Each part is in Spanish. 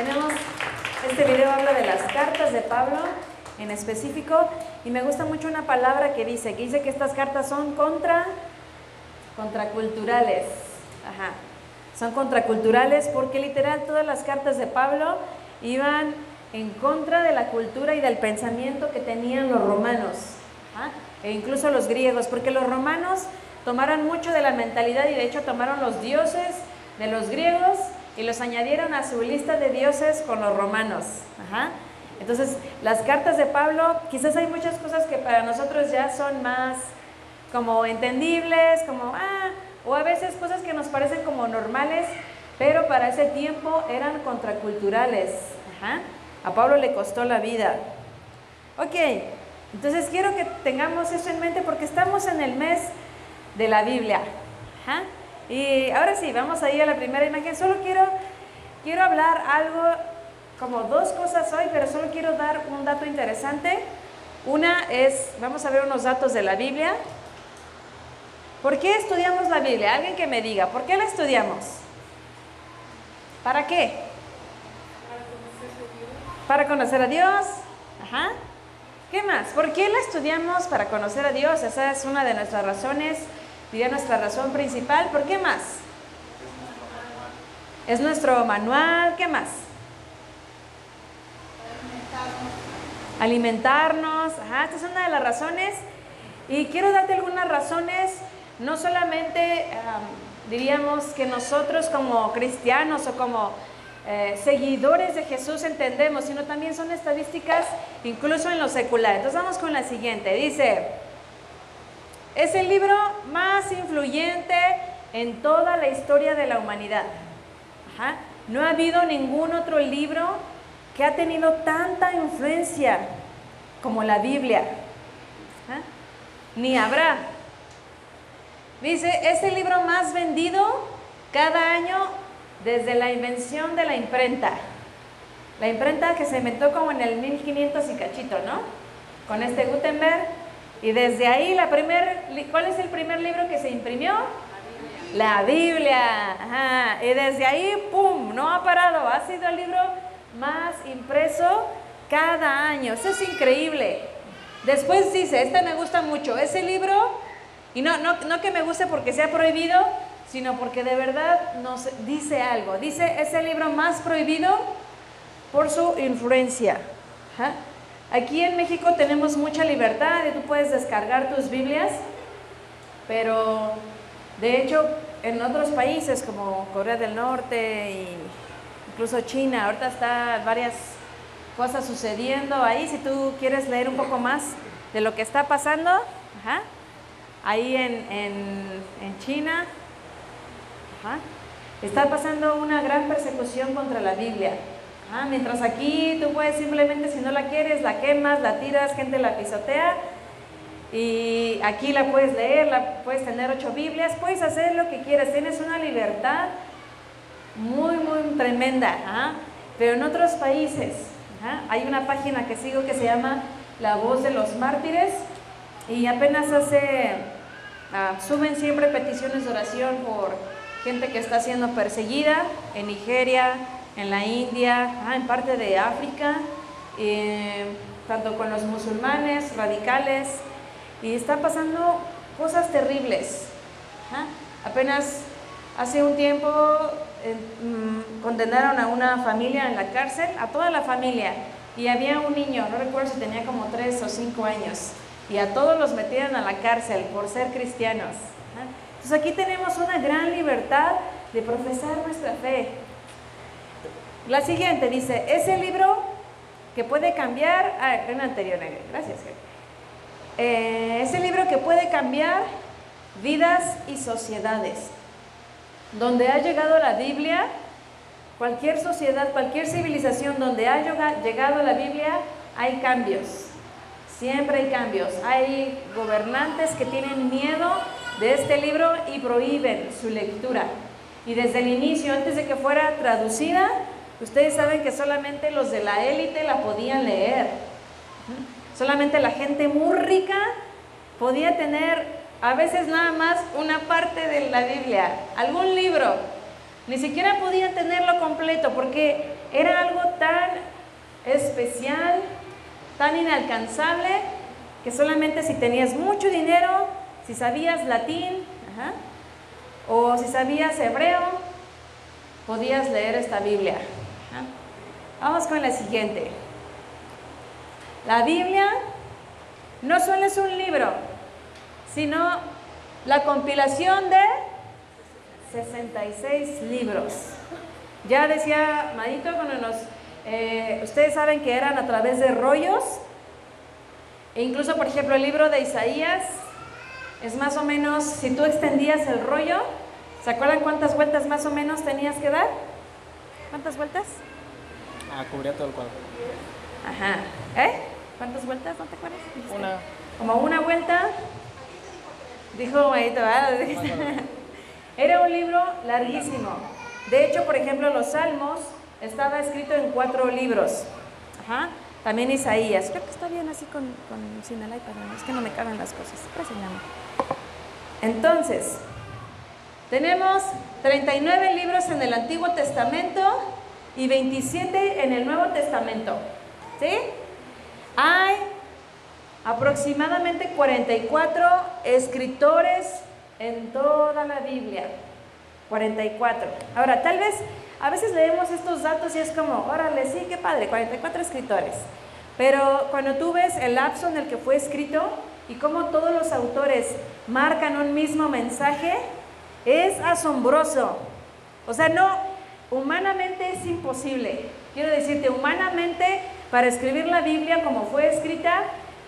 Tenemos, este video habla de las cartas de Pablo en específico y me gusta mucho una palabra que dice, que dice que estas cartas son contra, contraculturales. Ajá. Son contraculturales porque literal todas las cartas de Pablo iban en contra de la cultura y del pensamiento que tenían los romanos, ¿ah? e incluso los griegos, porque los romanos tomaron mucho de la mentalidad y de hecho tomaron los dioses de los griegos y los añadieron a su lista de dioses con los romanos. Entonces, las cartas de Pablo, quizás hay muchas cosas que para nosotros ya son más como entendibles, como, ah, o a veces cosas que nos parecen como normales, pero para ese tiempo eran contraculturales. A Pablo le costó la vida. Ok, entonces quiero que tengamos eso en mente porque estamos en el mes de la Biblia. Y ahora sí, vamos a ir a la primera imagen. Solo quiero, quiero hablar algo, como dos cosas hoy, pero solo quiero dar un dato interesante. Una es, vamos a ver unos datos de la Biblia. ¿Por qué estudiamos la Biblia? Alguien que me diga, ¿por qué la estudiamos? ¿Para qué? Para conocer a Dios. Ajá. ¿Qué más? ¿Por qué la estudiamos para conocer a Dios? Esa es una de nuestras razones diría nuestra razón principal. ¿Por qué más? Es nuestro manual. ¿Qué más? Alimentarnos. Ajá, esta es una de las razones. Y quiero darte algunas razones, no solamente diríamos que nosotros como cristianos o como eh, seguidores de Jesús entendemos, sino también son estadísticas incluso en lo secular. Entonces vamos con la siguiente. Dice, es el libro más influyente en toda la historia de la humanidad. No ha habido ningún otro libro que ha tenido tanta influencia como la Biblia. Ni habrá. Dice, es el libro más vendido cada año desde la invención de la imprenta. La imprenta que se inventó como en el 1500 y cachito, ¿no? Con este Gutenberg y desde ahí, la primer, ¿cuál es el primer libro que se imprimió? La Biblia. Y desde ahí, ¡pum!, no ha parado. Ha sido el libro más impreso cada año. Eso es increíble. Después dice, este me gusta mucho, ese libro, y no, no, no que me guste porque sea prohibido, sino porque de verdad nos dice algo. Dice, es el libro más prohibido por su influencia. Aquí en México tenemos mucha libertad y tú puedes descargar tus Biblias, pero de hecho en otros países como Corea del Norte e incluso China, ahorita está varias cosas sucediendo ahí. Si tú quieres leer un poco más de lo que está pasando, ahí en, China, está pasando una gran persecución contra la Biblia. Ah, mientras aquí tú puedes simplemente, si no la quieres, la quemas, la tiras, gente la pisotea. Y aquí la puedes leer, la puedes tener ocho Biblias, puedes hacer lo que quieras. Tienes una libertad muy, muy tremenda. ¿ah? Pero en otros países ¿ah? hay una página que sigo que se llama La Voz de los Mártires y apenas hace, suben siempre peticiones de oración por gente que está siendo perseguida en Nigeria, en la India, ah, en parte de África, eh, tanto con los musulmanes radicales, y están pasando cosas terribles. ¿ah? Apenas hace un tiempo eh, mm, condenaron a una familia en la cárcel, a toda la familia, y había un niño, no recuerdo si tenía como tres o cinco años, y a todos los metieron a la cárcel por ser cristianos. ¿ah? Entonces aquí tenemos una gran libertad de profesar nuestra fe, la siguiente dice, es el libro que puede cambiar, ah, en anterior, gracias. Eh, es el libro que puede cambiar vidas y sociedades. Donde ha llegado la Biblia, cualquier sociedad, cualquier civilización donde ha llegado la Biblia, hay cambios. Siempre hay cambios. Hay gobernantes que tienen miedo de este libro y prohíben su lectura. Y desde el inicio, antes de que fuera traducida, Ustedes saben que solamente los de la élite la podían leer. Solamente la gente muy rica podía tener a veces nada más una parte de la Biblia, algún libro. Ni siquiera podían tenerlo completo porque era algo tan especial, tan inalcanzable, que solamente si tenías mucho dinero, si sabías latín, o si sabías hebreo, podías leer esta Biblia. Vamos con la siguiente. La Biblia no solo es un libro, sino la compilación de 66 libros. Ya decía Madito cuando nos... Eh, ustedes saben que eran a través de rollos. E incluso, por ejemplo, el libro de Isaías es más o menos, si tú extendías el rollo, ¿se acuerdan cuántas vueltas más o menos tenías que dar? ¿Cuántas vueltas? Ah, cubría todo el cuadro. Ajá. ¿Eh? ¿Cuántas vueltas? ¿No te acuerdas? Una. Como una vuelta. Dijo Madito, Era un libro larguísimo. De hecho, por ejemplo, los Salmos estaba escrito en cuatro libros. Ajá. También Isaías. Creo que está bien así con, con sin el iPad. Es que no me caben las cosas. Entonces, tenemos 39 libros en el Antiguo Testamento y 27 en el Nuevo Testamento. ¿Sí? Hay aproximadamente 44 escritores en toda la Biblia. 44. Ahora, tal vez a veces leemos estos datos y es como, órale, sí, qué padre, 44 escritores. Pero cuando tú ves el lapso en el que fue escrito y cómo todos los autores marcan un mismo mensaje, es asombroso. O sea, no, humanamente es imposible. Quiero decirte, humanamente para escribir la Biblia como fue escrita,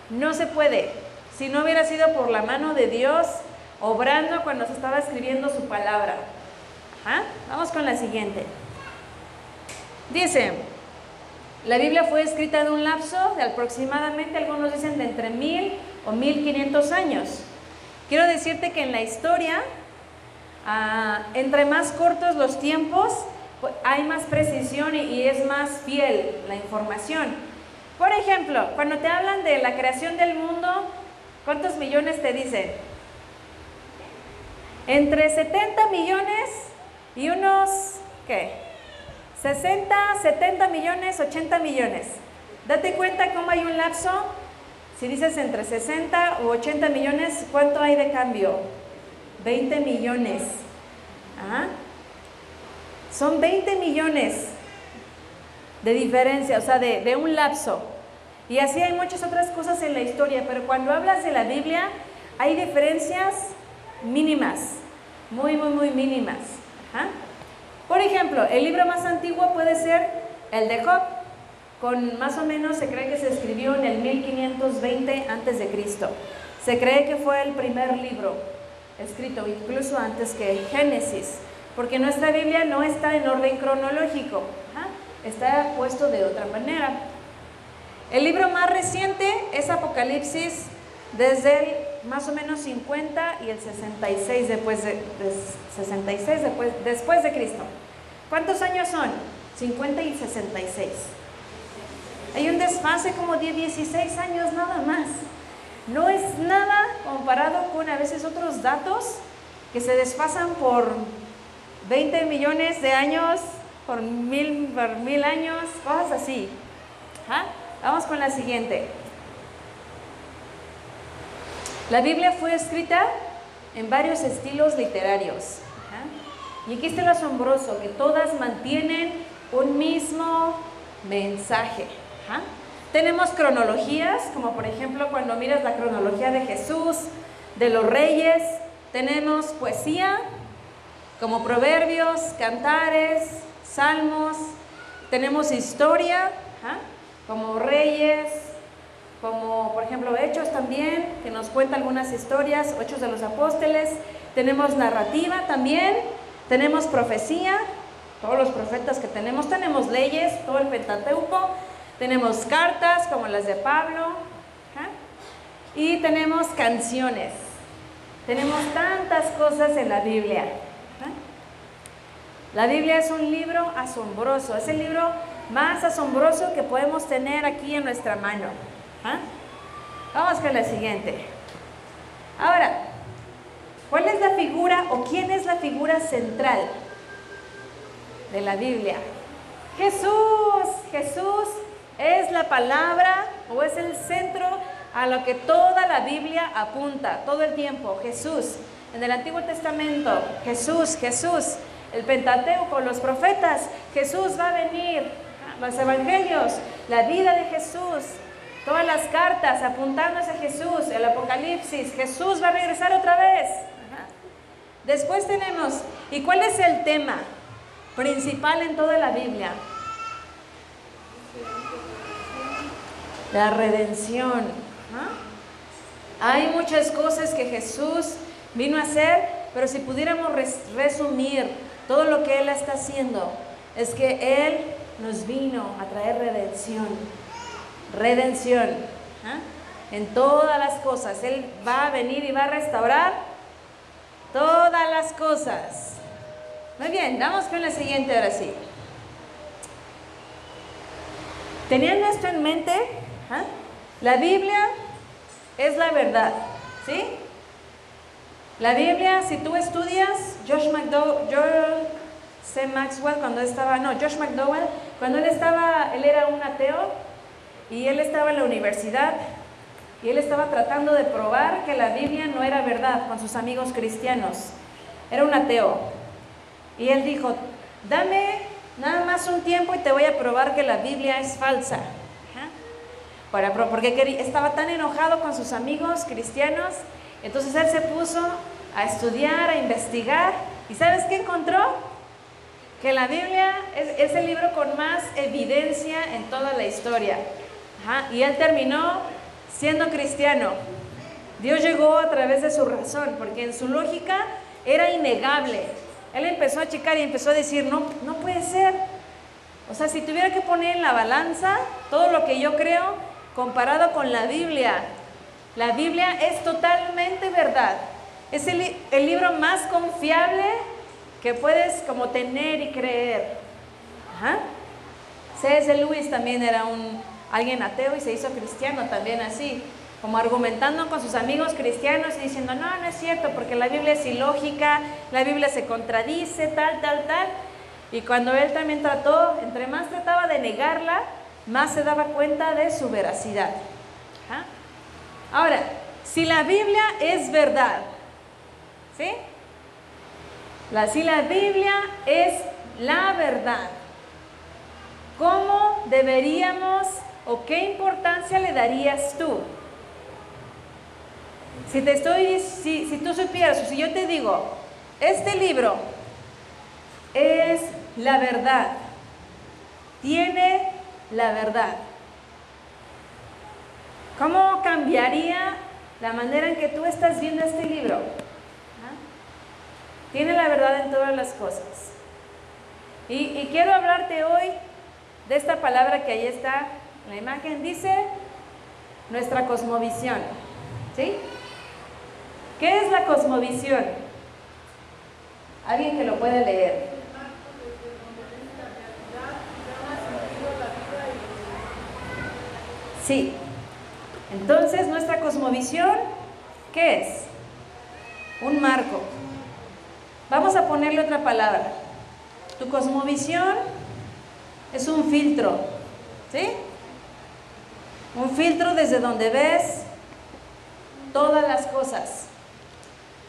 no se puede. Si no hubiera sido por la mano de Dios obrando cuando se estaba escribiendo su palabra. Vamos con la siguiente. Dice, la Biblia fue escrita en un lapso de aproximadamente, algunos dicen de entre mil o mil quinientos años. Quiero decirte que en la historia, ah, entre más cortos los tiempos, pues, hay más precisión y, es más fiel la información. Por ejemplo, cuando te hablan de la creación del mundo, ¿cuántos millones te dicen? Entre 70 millones y unos, ¿qué? 60, 70 millones, 80 millones. Date cuenta cómo hay un lapso. Si dices entre 60 u 80 millones, ¿cuánto hay de cambio? 20 millones. ¿Ah? Son 20 millones de diferencia, o sea, de, un lapso. Y así hay muchas otras cosas en la historia, pero cuando hablas de la Biblia hay diferencias mínimas, muy, muy, muy mínimas. Por ejemplo, el libro más antiguo puede ser el de Job, con más o menos se cree que se escribió en el 1520 antes de Cristo. Se cree que fue el primer libro escrito, incluso antes que Génesis porque nuestra Biblia no está en orden cronológico, está puesto de otra manera. El libro más reciente es Apocalipsis desde el más o menos 50 y el 66 después de, 66 después, después de Cristo. ¿Cuántos años son? 50 y 66. Hay un desfase como de 16 años nada más. No es nada comparado con a veces otros datos que se desfasan por 20 millones de años por mil, por mil años, cosas así. Vamos con la siguiente. La Biblia fue escrita en varios estilos literarios. Y aquí está lo asombroso, que todas mantienen un mismo mensaje. Tenemos cronologías, como por ejemplo cuando miras la cronología de Jesús, de los reyes, tenemos poesía, como proverbios, cantares, salmos, tenemos historia, ¿ah? como reyes, como por ejemplo hechos también, que nos cuenta algunas historias, hechos de los apóstoles, tenemos narrativa también, tenemos profecía, todos los profetas que tenemos, tenemos leyes, todo el Pentateuco, tenemos cartas como las de Pablo, ¿ah? y tenemos canciones. Tenemos tantas cosas en la Biblia. La Biblia es un libro asombroso, es el libro más asombroso que podemos tener aquí en nuestra mano. ¿ah? Vamos con la siguiente. Ahora, ¿cuál es la figura o quién es la figura central de la Biblia? Jesús, Jesús es la palabra o es el centro a lo que toda la Biblia apunta todo el tiempo. Jesús. En el Antiguo Testamento, Jesús, Jesús. El Pentateuco, los profetas, Jesús va a venir. Los evangelios, la vida de Jesús. Todas las cartas apuntándose a Jesús, el Apocalipsis, Jesús va a regresar otra vez. Después tenemos, ¿y cuál es el tema principal en toda la Biblia? La redención. Hay muchas cosas que Jesús vino a hacer, pero si pudiéramos resumir todo lo que Él está haciendo, es que Él nos vino a traer redención. Redención. En todas las cosas. Él va a venir y va a restaurar todas las cosas. Muy bien, vamos con la siguiente ahora sí. Teniendo esto en mente, la Biblia es la verdad, ¿sí? La Biblia, si tú estudias, Josh McDowell, Joel C. Maxwell, cuando estaba, no, Josh McDowell, cuando él estaba, él era un ateo y él estaba en la universidad y él estaba tratando de probar que la Biblia no era verdad con sus amigos cristianos. Era un ateo. Y él dijo, dame nada más un tiempo y te voy a probar que la Biblia es falsa porque estaba tan enojado con sus amigos cristianos, entonces él se puso a estudiar, a investigar, y ¿sabes qué encontró? Que la Biblia es, el libro con más evidencia en toda la historia. y él terminó siendo cristiano. Dios llegó a través de su razón, porque en su lógica era innegable. Él empezó a checar y empezó a decir, no, no puede ser. O sea, si tuviera que poner en la balanza todo lo que yo creo, comparado con la Biblia. La Biblia es totalmente verdad. Es el, libro más confiable que puedes como tener y creer. Ajá. C.S. Lewis también era un, alguien ateo y se hizo cristiano también así, como argumentando con sus amigos cristianos y diciendo, no, no es cierto, porque la Biblia es ilógica, la Biblia se contradice, tal, tal, tal. Y cuando él también trató, entre más trataba de negarla, más se daba cuenta de su veracidad. Ahora, si la Biblia es verdad, ¿sí? Si la Biblia es la verdad, ¿cómo deberíamos o qué importancia le darías tú? Si te estoy, si, si tú supieras, o si yo te digo, este libro es la verdad, tiene la verdad. ¿Cómo cambiaría la manera en que tú estás viendo este libro? ¿Ah? Tiene la verdad en todas las cosas. Y, quiero hablarte hoy de esta palabra que ahí está en la imagen. Dice nuestra cosmovisión. ¿Sí? ¿Qué es la cosmovisión? Alguien que lo puede leer. Sí. Entonces, nuestra cosmovisión, ¿qué es? Un marco. Vamos a ponerle otra palabra. Tu cosmovisión es un filtro, ¿sí? Un filtro desde donde ves todas las cosas.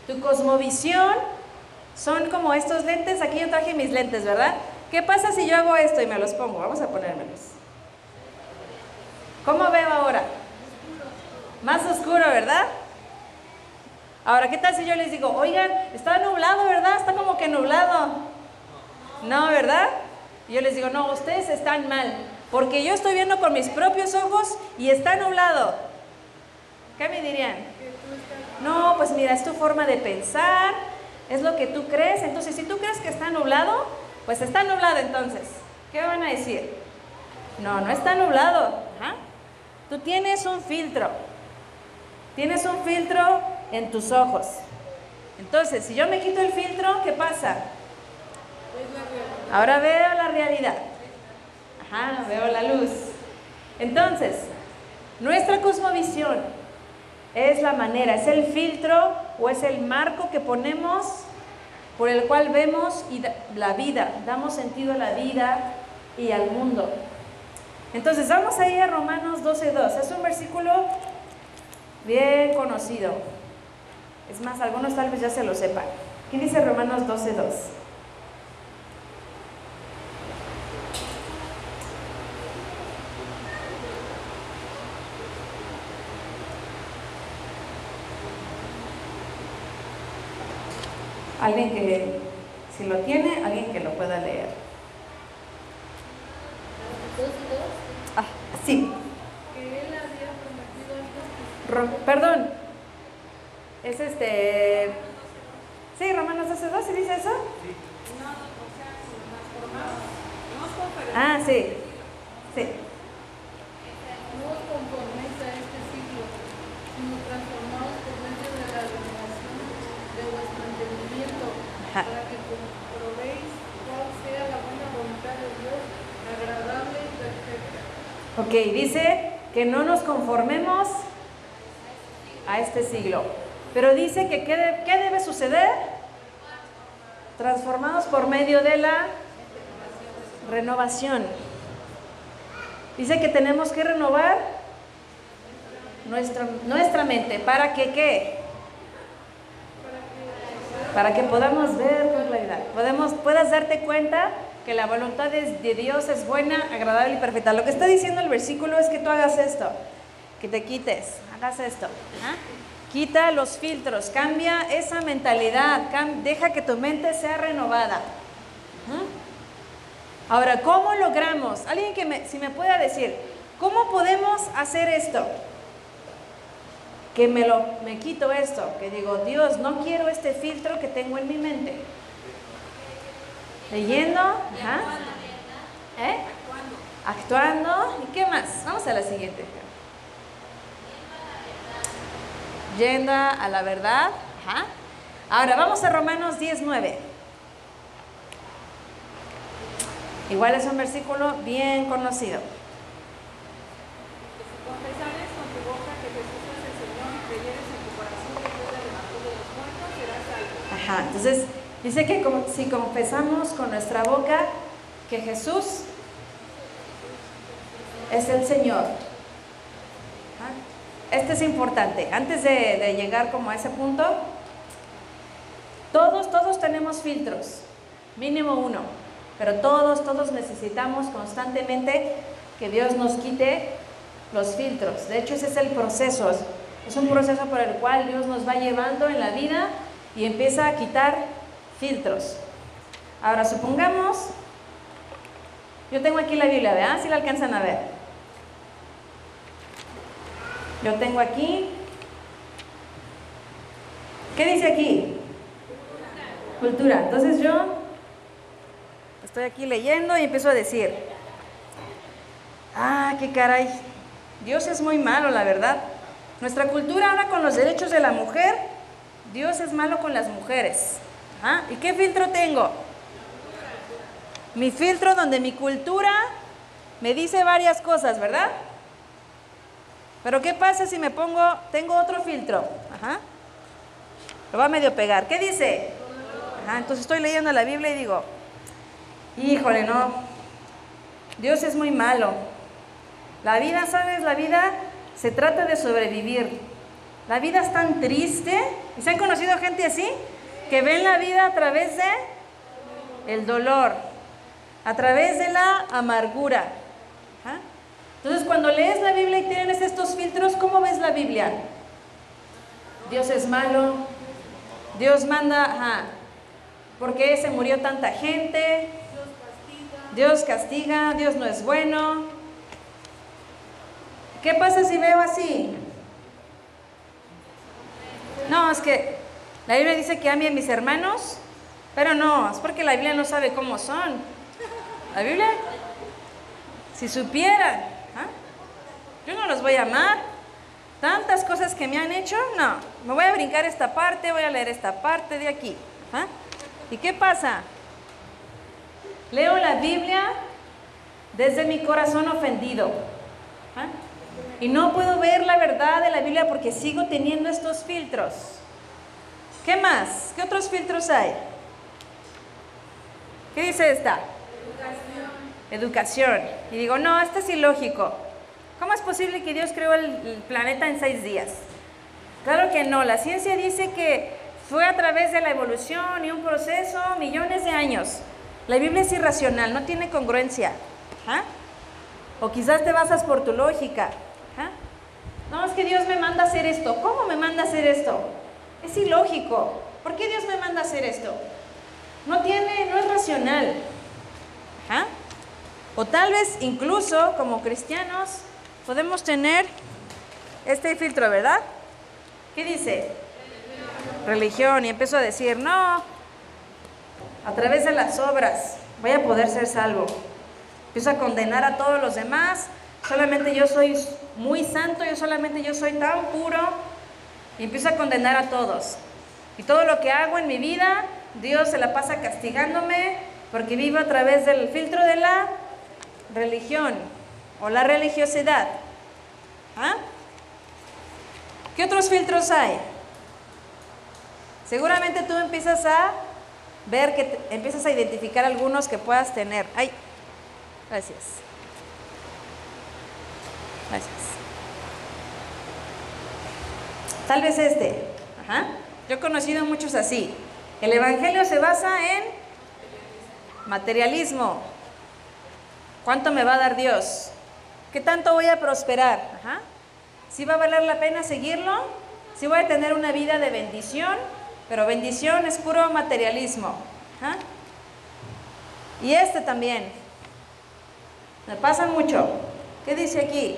Tu cosmovisión son como estos lentes. Aquí yo traje mis lentes, ¿verdad? ¿Qué pasa si yo hago esto y me los pongo? Vamos a ponérmelos. ¿Cómo veo ahora? Más oscuro, ¿verdad? Ahora, ¿qué tal si yo les digo, oigan, está nublado, ¿verdad? Está como que nublado. No, ¿verdad? Y yo les digo, no, ustedes están mal, porque yo estoy viendo con mis propios ojos y está nublado. ¿Qué me dirían? No, pues mira, es tu forma de pensar, es lo que tú crees. Entonces, si tú crees que está nublado, pues está nublado entonces. ¿Qué van a decir? No, no está nublado. Ajá. Tú tienes un filtro. Tienes un filtro en tus ojos. Entonces, si yo me quito el filtro, ¿qué pasa? Ahora veo la realidad. Ajá, veo la luz. Entonces, nuestra cosmovisión es la manera, es el filtro o es el marco que ponemos por el cual vemos la vida, damos sentido a la vida, y al mundo. Entonces vamos a ir a Romanos 12.2. Es un versículo bien conocido. Es más, algunos tal vez ya se lo sepan. ¿Qué dice Romanos 12.2? Alguien que, si lo tiene, alguien que lo pueda leer. Ah, sí. perdón. Es este. Sí, Romanos 12, 12, ¿dice eso? Sí. Ah, sí. Sí. No os conforméis a este siglo, sino transformados por medio de la renovación de vuestro entendimiento, para que comprobéis cuál sea la buena voluntad de Dios, agradable y perfecta. Ok, dice que no nos conformemos a este siglo. Pero dice que ¿qué, debe suceder? Transformados por medio de la renovación. Dice que tenemos que renovar nuestra, nuestra mente. ¿Para que qué? Para que podamos ver con claridad. Podemos, puedas darte cuenta que la voluntad de Dios es buena, agradable y perfecta. Lo que está diciendo el versículo es que tú hagas esto, que te quites, hagas esto. Quita los filtros, cambia esa mentalidad, deja que tu mente sea renovada. Ahora, ¿cómo logramos? Alguien que me, si me pueda decir, ¿cómo podemos hacer esto? Que me lo me quito esto, que digo, Dios, no quiero este filtro que tengo en mi mente. Leyendo, ¿Eh? Actuando. ¿Y qué más? Vamos a la siguiente. Yendo a la verdad. Ahora vamos a Romanos 19. Igual es un versículo bien conocido. Ajá, entonces Dice que si confesamos con nuestra boca que Jesús es el Señor. ¿Ah? Este es importante. Antes de, llegar como a ese punto, todos, todos tenemos filtros, mínimo uno, pero todos, todos necesitamos constantemente que Dios nos quite los filtros. De hecho, ese es el proceso. Es un proceso por el cual Dios nos va llevando en la vida y empieza a quitar filtros. Ahora, supongamos, yo tengo aquí la Biblia, ¿verdad? Si la alcanzan a ver. Yo tengo aquí, ¿qué dice aquí? Cultura. Entonces yo estoy aquí leyendo y empiezo a decir, ah, qué caray, Dios es muy malo, la verdad. Nuestra cultura habla con los derechos de la mujer, Dios es malo con las mujeres. ¿Y qué filtro tengo? Mi filtro donde mi cultura me dice varias cosas, ¿verdad? Pero ¿qué pasa si me pongo, tengo otro filtro? Ajá. Lo va a medio pegar. ¿Qué dice? Ajá, entonces estoy leyendo la Biblia y digo, híjole, no, Dios es muy malo. La vida, ¿sabes? La vida se trata de sobrevivir. La vida es tan triste. ¿Y se han conocido gente así? Que ven la vida a través de el dolor, a través de la amargura. ¿Ah? Entonces, cuando lees la Biblia y tienes estos filtros, ¿cómo ves la Biblia? Dios es malo, Dios manda, ajá, ¿por qué se murió tanta gente? Dios castiga, Dios no es bueno. ¿Qué pasa si veo así? No, es que la Biblia dice que ame a mis hermanos, pero no, es porque la Biblia no sabe cómo son. La Biblia, si supieran, ¿ah? yo no los voy a amar. Tantas cosas que me han hecho, no, me voy a brincar esta parte, voy a leer esta parte de aquí. ¿ah? ¿Y qué pasa? Leo la Biblia desde mi corazón ofendido. ¿ah? Y no puedo ver la verdad de la Biblia porque sigo teniendo estos filtros. ¿Qué más? ¿Qué otros filtros hay? ¿Qué dice esta? educación. Y digo, no, esto es ilógico. ¿Cómo es posible que Dios creó el, el planeta en seis días? Claro que no, la ciencia dice que fue a través de la evolución y un proceso millones de años. La Biblia es irracional, no tiene congruencia. ¿Ah? O quizás te basas por tu lógica. ¿Ah? No, es que Dios me manda a hacer esto. ¿Cómo me manda a hacer esto? Es ilógico. ¿Por qué Dios me manda a hacer esto? No tiene, no es racional. O tal vez incluso como cristianos podemos tener este filtro, ¿verdad? ¿Qué dice? Religión. Y empiezo a decir, no, a través de las obras voy a poder ser salvo. Empiezo a condenar a todos los demás. Solamente yo soy muy santo, yo solamente yo soy tan puro. Y empiezo a condenar a todos. Y todo lo que hago en mi vida, Dios se la pasa castigándome porque vivo a través del filtro de la religión o la religiosidad. ¿Ah? ¿Qué otros filtros hay? Seguramente tú empiezas a ver que te, empiezas a identificar algunos que puedas tener. Ay, gracias. Gracias. Tal vez este. Yo he conocido muchos así. El Evangelio se basa en materialismo. ¿Cuánto me va a dar Dios? ¿Qué tanto voy a prosperar? Ajá. ¿Sí va a valer la pena seguirlo? ¿Sí voy a tener una vida de bendición? Pero bendición es puro materialismo. Y este también. Me pasa mucho. ¿Qué dice aquí?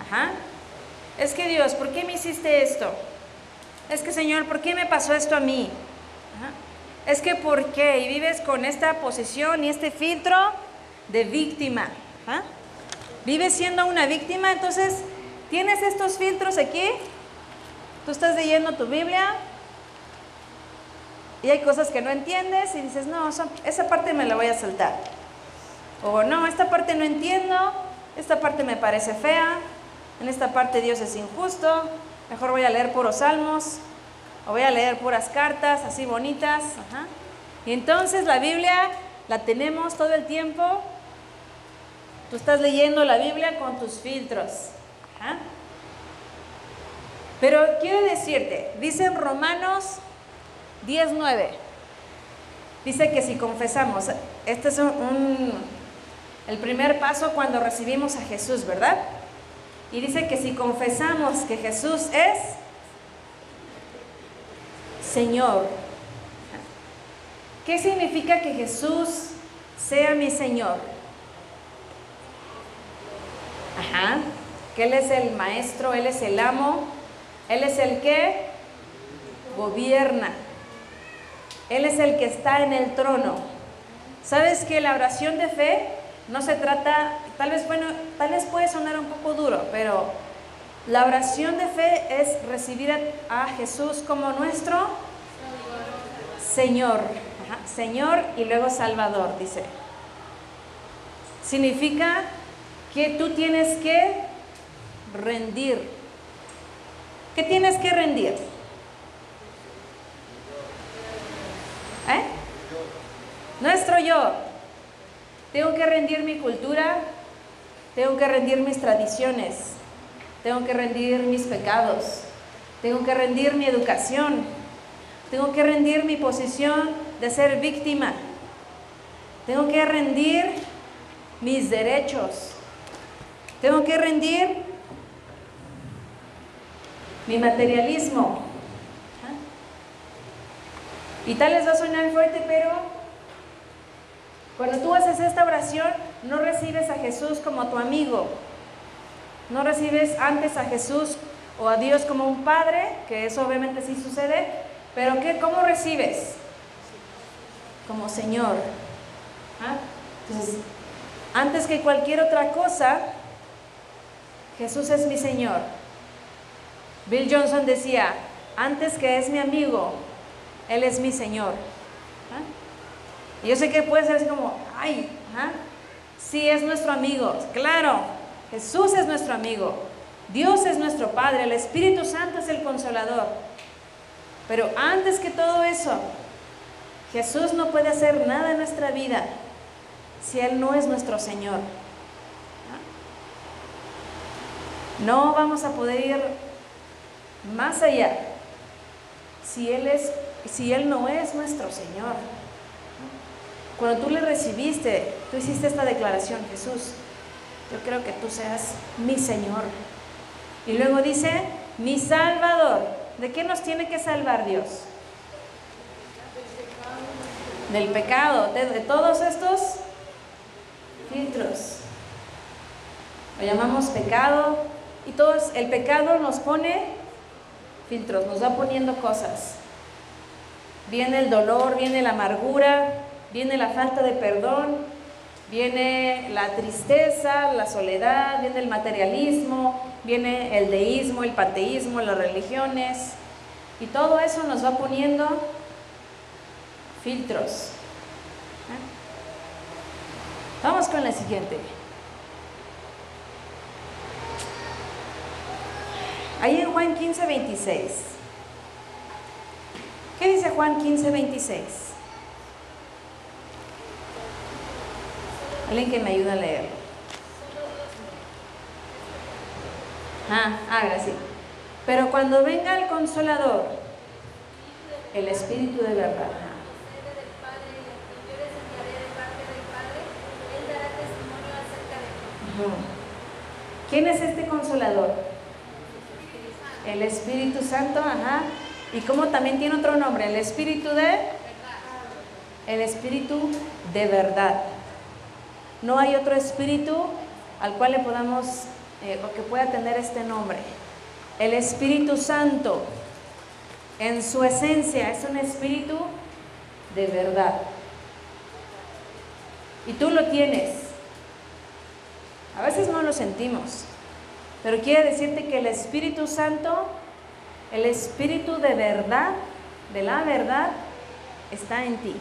Ajá. Es que Dios, ¿por qué me hiciste esto? Es que Señor, ¿por qué me pasó esto a mí? Es que ¿por qué? Y vives con esta posición y este filtro de víctima. ¿ah? Vives siendo una víctima, entonces tienes estos filtros aquí. Tú estás leyendo tu Biblia, y hay cosas que no entiendes y dices, no, esa parte me la voy a saltar. O no, esta parte no entiendo, esta parte me parece fea, en esta parte Dios es injusto, mejor voy a leer puros salmos, o voy a leer puras cartas así bonitas. Y entonces la Biblia la tenemos todo el tiempo. Tú estás leyendo la Biblia con tus filtros. Pero quiero decirte, dicen Romanos 10.9. Dice que si confesamos, este es el primer paso cuando recibimos a Jesús, ¿verdad? Y dice que si confesamos que Jesús es Señor, ¿qué significa que Jesús sea mi Señor? Ajá, que Él es el maestro, Él es el amo, Él es el que gobierna. Él es el que está en el trono. ¿Sabes que la oración de fe no se trata, tal vez, bueno, tal vez puede sonar un poco duro, pero la oración de fe es recibir a, Jesús como nuestro Señor. Señor y luego Salvador, dice. Significa que tú tienes que rendir. ¿Qué tienes que rendir? ¿Eh? Nuestro yo. Tengo que rendir mi cultura, tengo que rendir mis tradiciones, tengo que rendir mis pecados, tengo que rendir mi educación, tengo que rendir mi posición de ser víctima, tengo que rendir mis derechos, tengo que rendir mi materialismo, y tal les va a sonar fuerte, pero cuando tú haces esta oración, no recibes a Jesús como tu amigo. No recibes antes a Jesús o a Dios como un padre, que eso obviamente sí sucede, pero ¿qué, ¿cómo recibes? Como Señor. ¿Ah? Entonces, antes que cualquier otra cosa, Jesús es mi Señor. Bill Johnson decía, antes que es mi amigo, él es mi Señor. ¿Ah? Y yo sé que puede ser así como, ay, ¿ah? sí es nuestro amigo. Claro, Jesús es nuestro amigo. Dios es nuestro Padre. El Espíritu Santo es el consolador. Pero antes que todo eso, Jesús no puede hacer nada en nuestra vida si Él no es nuestro Señor. No vamos a poder ir más allá si Él, es, si Él no es nuestro Señor. Cuando tú le recibiste, tú hiciste esta declaración, Jesús, yo creo que tú seas mi Señor. Y luego dice, mi Salvador. ¿De qué nos tiene que salvar Dios? Del pecado, de, de todos estos filtros. Lo llamamos pecado y todos, el pecado nos pone filtros, nos va poniendo cosas. Viene el dolor, viene la amargura, viene la falta de perdón, viene la tristeza, la soledad, viene el materialismo, viene el deísmo, el panteísmo, las religiones, y todo eso nos va poniendo filtros. ¿Eh? Vamos con la siguiente. Ahí en Juan 15, 26. ¿Qué dice Juan 15, 26? Alguien que me ayude a leerlo. Ah, ah, gracias. Pero cuando venga el consolador, el Espíritu de verdad. ¿Quién es este consolador? El Espíritu Santo, ajá. Y como también tiene otro nombre, el Espíritu de... El Espíritu de verdad. No hay otro espíritu al cual le podamos, eh, o que pueda tener este nombre. El Espíritu Santo, en su esencia, es un espíritu de verdad. Y tú lo tienes. A veces no lo sentimos, pero quiere decirte que el Espíritu Santo, el Espíritu de verdad, de la verdad, está en ti.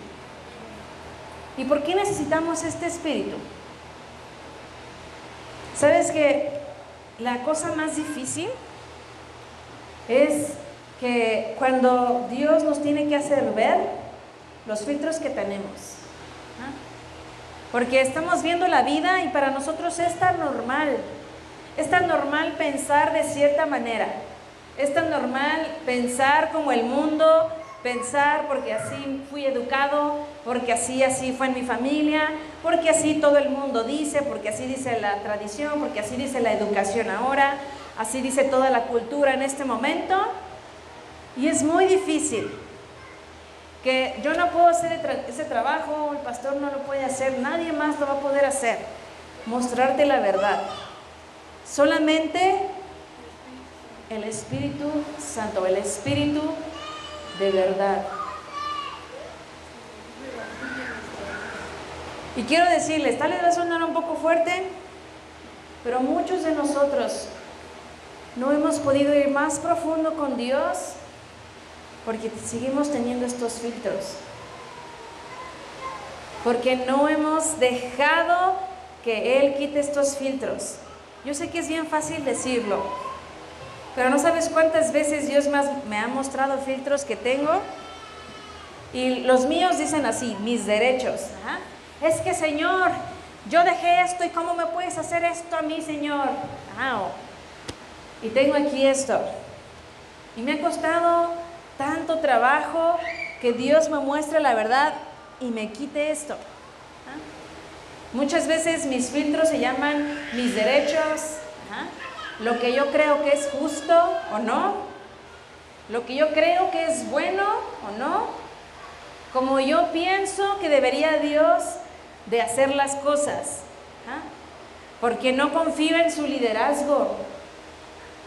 ¿Y por qué necesitamos este Espíritu? ¿Sabes que la cosa más difícil es que cuando Dios nos tiene que hacer ver los filtros que tenemos? Porque estamos viendo la vida y para nosotros es tan normal. Es tan normal pensar de cierta manera. Es tan normal pensar como el mundo, pensar porque así fui educado, porque así así fue en mi familia, porque así todo el mundo dice, porque así dice la tradición, porque así dice la educación ahora, así dice toda la cultura en este momento. Y es muy difícil que yo no puedo hacer ese trabajo, el pastor no lo puede hacer, nadie más lo va a poder hacer, mostrarte la verdad. Solamente el Espíritu Santo, el Espíritu de verdad. Y quiero decirles, tal vez va a sonar un poco fuerte, pero muchos de nosotros no hemos podido ir más profundo con Dios porque seguimos teniendo estos filtros. Porque no hemos dejado que Él quite estos filtros. Yo sé que es bien fácil decirlo, pero no sabes cuántas veces Dios me ha mostrado filtros que tengo y los míos dicen así, mis derechos. Es que Señor, yo dejé esto y cómo me puedes hacer esto a mí, Señor. Y tengo aquí esto. Y me ha costado tanto trabajo que Dios me muestre la verdad y me quite esto. Muchas veces mis filtros se llaman mis derechos lo que yo creo que es justo o no, lo que yo creo que es bueno o no, como yo pienso que debería Dios de hacer las cosas, ¿ah? porque no confío en su liderazgo,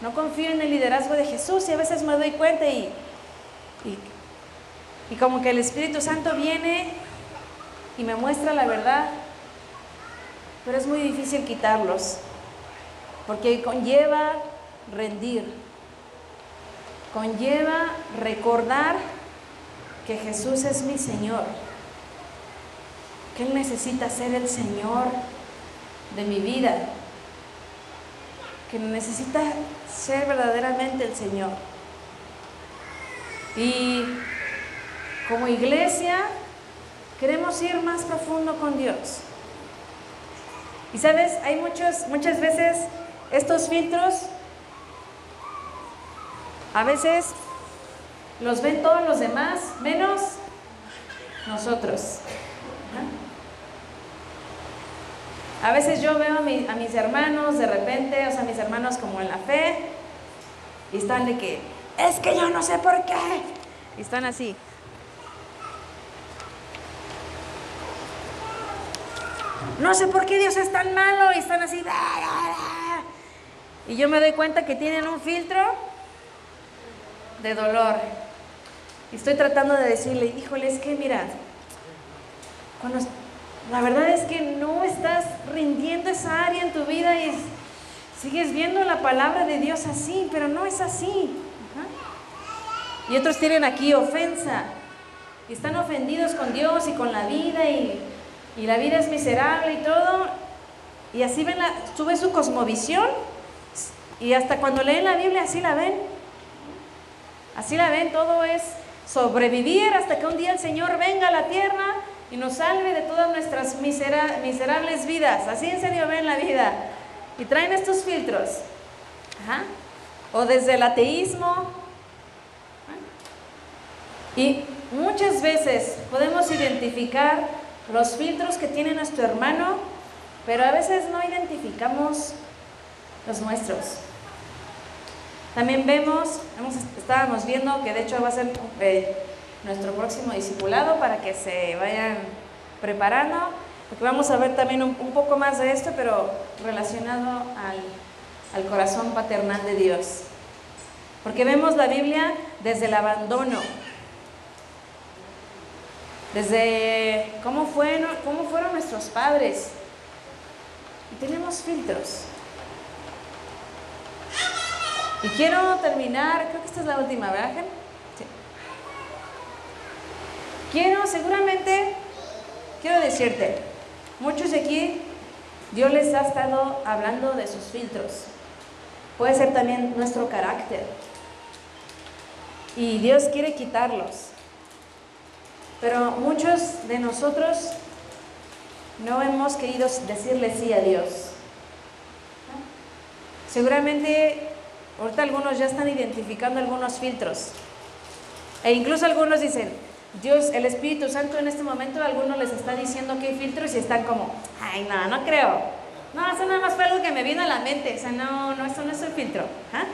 no confío en el liderazgo de Jesús y a veces me doy cuenta y, y, y como que el Espíritu Santo viene y me muestra la verdad, pero es muy difícil quitarlos porque conlleva rendir, conlleva recordar que Jesús es mi Señor, que Él necesita ser el Señor de mi vida, que necesita ser verdaderamente el Señor. Y como iglesia queremos ir más profundo con Dios. Y sabes, hay muchos, muchas veces estos filtros, a veces los ven todos los demás, menos nosotros. A veces yo veo a, mis hermanos de repente, o sea, mis hermanos como en la fe, y están de que, es que yo no sé por qué. Y están así. No sé por qué Dios es tan malo y están así. Y yo me doy cuenta que tienen un filtro de dolor. Y estoy tratando de decirle, híjole, es que mira, cuando, la verdad es que no estás rindiendo esa área en tu vida y sigues viendo la palabra de Dios así, pero no es así. Y otros tienen aquí ofensa. Y están ofendidos con Dios y con la vida y, y la vida es miserable y todo. Y así ven la, sube su cosmovisión y hasta cuando leen la Biblia así la ven. Así la ven, todo es sobrevivir hasta que un día el Señor venga a la tierra y nos salve de todas nuestras miserables vidas. Así en serio ven la vida. Y traen estos filtros. O desde el ateísmo y muchas veces podemos identificar los filtros que tiene nuestro hermano, pero a veces no identificamos los nuestros. También vemos, estábamos viendo que de hecho va a ser eh, nuestro próximo discipulado para que se vayan preparando, porque vamos a ver también un, poco más de esto, pero relacionado al corazón paternal de Dios. Porque vemos la Biblia desde el abandono, desde cómo fueron, cómo fueron nuestros padres. Y tenemos filtros. Y quiero terminar, creo que esta es la última, ¿verdad? Sí. Quiero, seguramente, quiero decirte, muchos de aquí, Dios les ha estado hablando de sus filtros. Puede ser también nuestro carácter. Y Dios quiere quitarlos. Pero muchos de nosotros no hemos querido decirle sí a Dios. Seguramente ahorita algunos ya están identificando algunos filtros. E incluso algunos dicen, Dios, el Espíritu Santo en este momento, algunos les está diciendo que hay filtros y están como, ay, no, no creo. No, eso nada más fue algo que me vino a la mente. O sea, no, no, eso no es el filtro. ¿ah?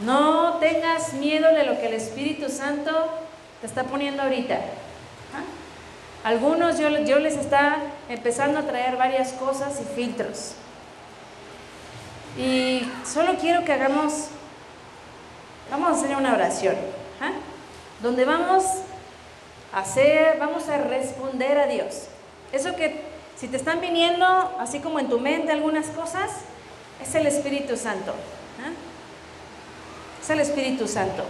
No tengas miedo de lo que el Espíritu Santo te está poniendo ahorita. ¿Ah? Algunos yo, yo les está empezando a traer varias cosas y filtros. Y solo quiero que hagamos, vamos a hacer una oración, ¿ah? donde vamos a hacer, vamos a responder a Dios. Eso que si te están viniendo, así como en tu mente algunas cosas, es el Espíritu Santo. ¿ah? Es el Espíritu Santo.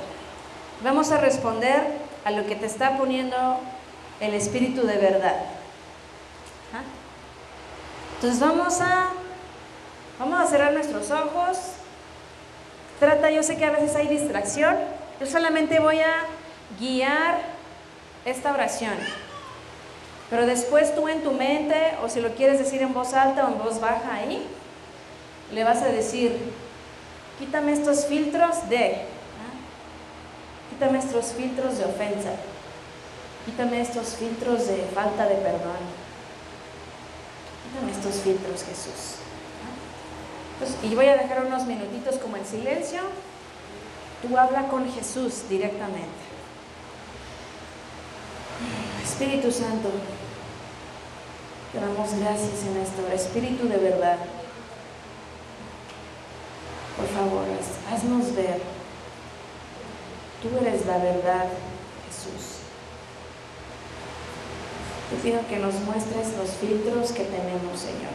Vamos a responder a lo que te está poniendo el Espíritu de verdad. ¿Ah? Entonces vamos a, vamos a cerrar nuestros ojos. Trata, yo sé que a veces hay distracción. Yo solamente voy a guiar esta oración. Pero después tú en tu mente, o si lo quieres decir en voz alta o en voz baja ahí, le vas a decir, quítame estos filtros de Quítame estos filtros de ofensa. Quítame estos filtros de falta de perdón. Quítame estos filtros, Jesús. Y voy a dejar unos minutitos como en silencio. Tú habla con Jesús directamente. Espíritu Santo, te damos gracias en esto, Espíritu de verdad. Por favor, haznos ver Tú eres la verdad, Jesús. Te pido que nos muestres los filtros que tenemos, Señor.